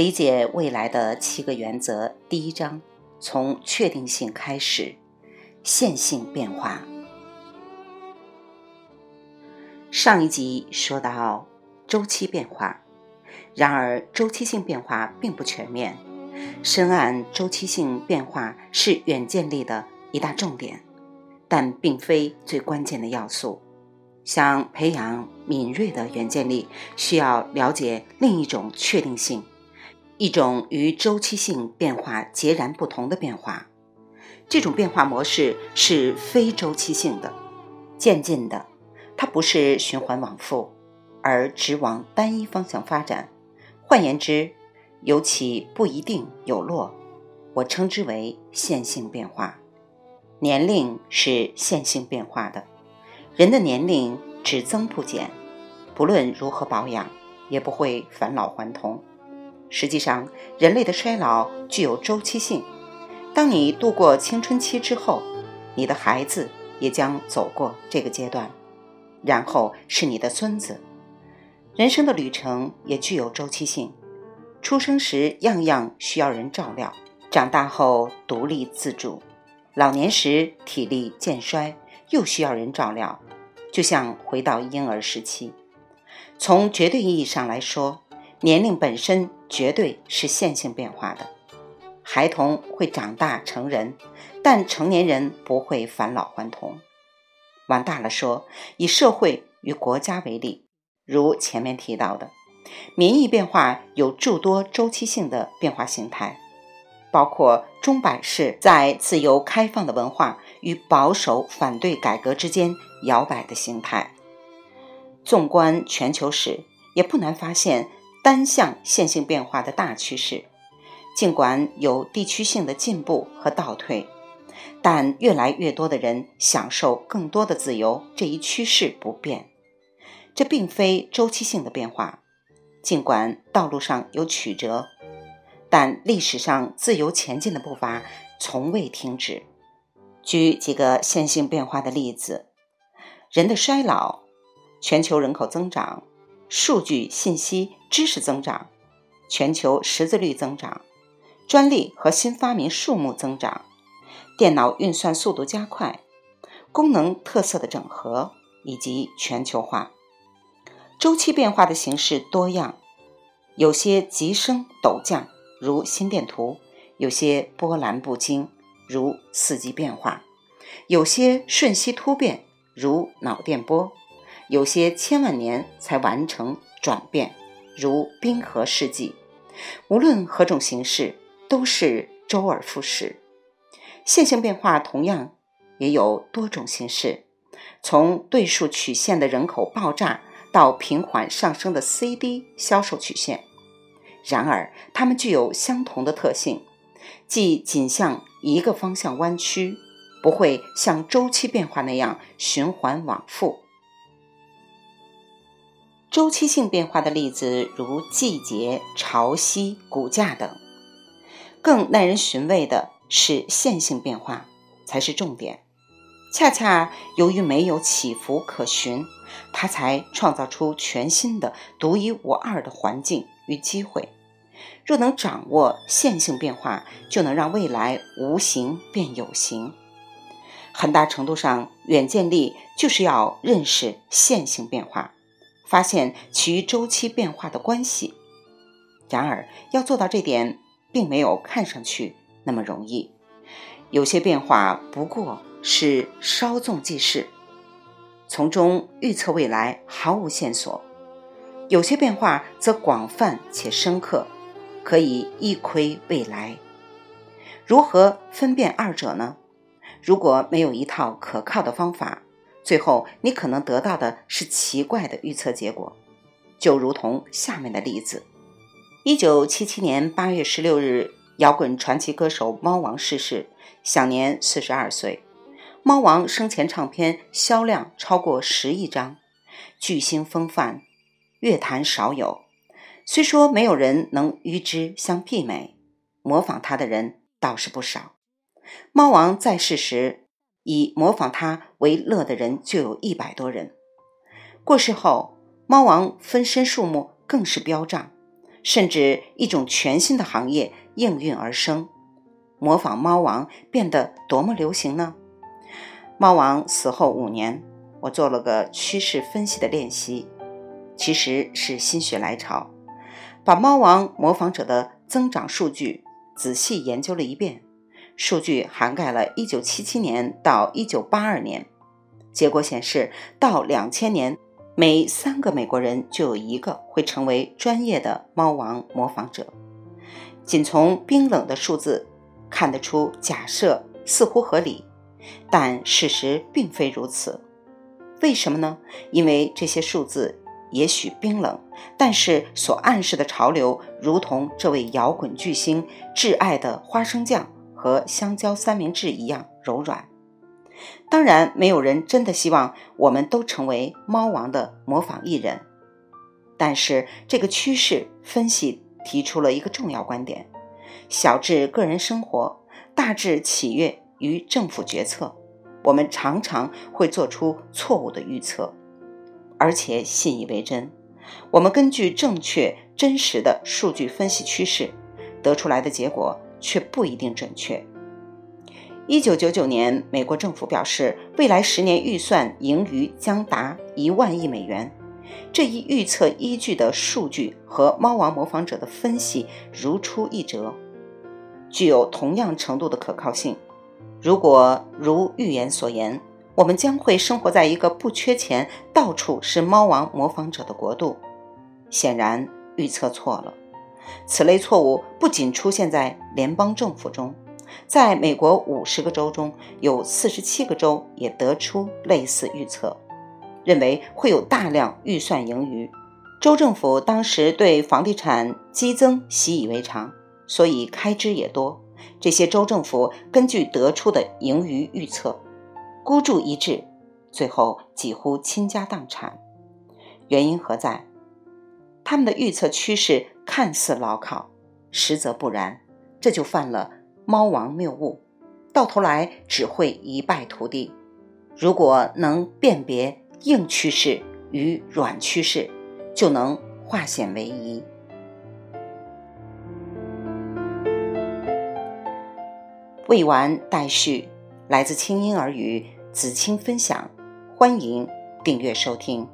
理解未来的七个原则，第一章从确定性开始，线性变化。上一集说到周期变化，然而周期性变化并不全面。深谙周期性变化是远见力的一大重点，但并非最关键的要素。想培养敏锐的远见力，需要了解另一种确定性，一种与周期性变化截然不同的变化。这种变化模式是非周期性的、渐进的。它不是循环往复，而只往单一方向发展。换言之，有起不一定有落，我称之为线性变化。年龄是线性变化的，人的年龄只增不减，不论如何保养，也不会返老还童。实际上，人类的衰老具有周期性。当你度过青春期之后，你的孩子也将走过这个阶段。然后是你的孙子，人生的旅程也具有周期性。出生时样样需要人照料，长大后独立自主，老年时体力渐衰，又需要人照料，就像回到婴儿时期。从绝对意义上来说，年龄本身绝对是线性变化的。孩童会长大成人，但成年人不会返老还童。往大了说，以社会与国家为例，如前面提到的，民意变化有诸多周期性的变化形态，包括钟摆式在自由开放的文化与保守反对改革之间摇摆的形态。纵观全球史，也不难发现单向线性变化的大趋势，尽管有地区性的进步和倒退。但越来越多的人享受更多的自由，这一趋势不变。这并非周期性的变化，尽管道路上有曲折，但历史上自由前进的步伐从未停止。举几个线性变化的例子：人的衰老、全球人口增长、数据信息知识增长、全球识字率增长、专利和新发明数目增长。电脑运算速度加快，功能特色的整合以及全球化，周期变化的形式多样，有些急升陡降，如心电图；有些波澜不惊，如四季变化；有些瞬息突变，如脑电波；有些千万年才完成转变，如冰河世纪。无论何种形式，都是周而复始。线性变化同样也有多种形式，从对数曲线的人口爆炸到平缓上升的 CD 销售曲线。然而，它们具有相同的特性，即仅向一个方向弯曲，不会像周期变化那样循环往复。周期性变化的例子如季节、潮汐、股价等。更耐人寻味的。是线性变化才是重点，恰恰由于没有起伏可循，它才创造出全新的、独一无二的环境与机会。若能掌握线性变化，就能让未来无形变有形。很大程度上，远见力就是要认识线性变化，发现其周期变化的关系。然而，要做到这点，并没有看上去。那么容易，有些变化不过是稍纵即逝，从中预测未来毫无线索；有些变化则广泛且深刻，可以一窥未来。如何分辨二者呢？如果没有一套可靠的方法，最后你可能得到的是奇怪的预测结果，就如同下面的例子：一九七七年八月十六日。摇滚传奇歌手猫王逝世，享年四十二岁。猫王生前唱片销量超过十亿张，巨星风范，乐坛少有。虽说没有人能与之相媲美，模仿他的人倒是不少。猫王在世时，以模仿他为乐的人就有一百多人。过世后，猫王分身数目更是飙涨，甚至一种全新的行业应运而生。模仿猫王变得多么流行呢？猫王死后五年，我做了个趋势分析的练习，其实是心血来潮，把猫王模仿者的增长数据仔细研究了一遍。数据涵盖了1977年到1982年，结果显示，到2000年，每三个美国人就有一个会成为专业的猫王模仿者。仅从冰冷的数字看得出，假设似乎合理，但事实并非如此。为什么呢？因为这些数字也许冰冷，但是所暗示的潮流，如同这位摇滚巨星挚爱的花生酱。和香蕉三明治一样柔软。当然，没有人真的希望我们都成为猫王的模仿艺人。但是，这个趋势分析提出了一个重要观点：小至个人生活，大至企业与政府决策，我们常常会做出错误的预测，而且信以为真。我们根据正确、真实的数据分析趋势，得出来的结果。却不一定准确。一九九九年，美国政府表示，未来十年预算盈余将达一万亿美元。这一预测依据的数据和猫王模仿者的分析如出一辙，具有同样程度的可靠性。如果如预言所言，我们将会生活在一个不缺钱、到处是猫王模仿者的国度。显然，预测错了。此类错误不仅出现在联邦政府中，在美国五十个州中有四十七个州也得出类似预测，认为会有大量预算盈余。州政府当时对房地产激增习以为常，所以开支也多。这些州政府根据得出的盈余预测，孤注一掷，最后几乎倾家荡产。原因何在？他们的预测趋势。看似牢靠，实则不然，这就犯了猫王谬误，到头来只会一败涂地。如果能辨别硬趋势与软趋势，就能化险为夷。未完待续，来自清音儿语子青分享，欢迎订阅收听。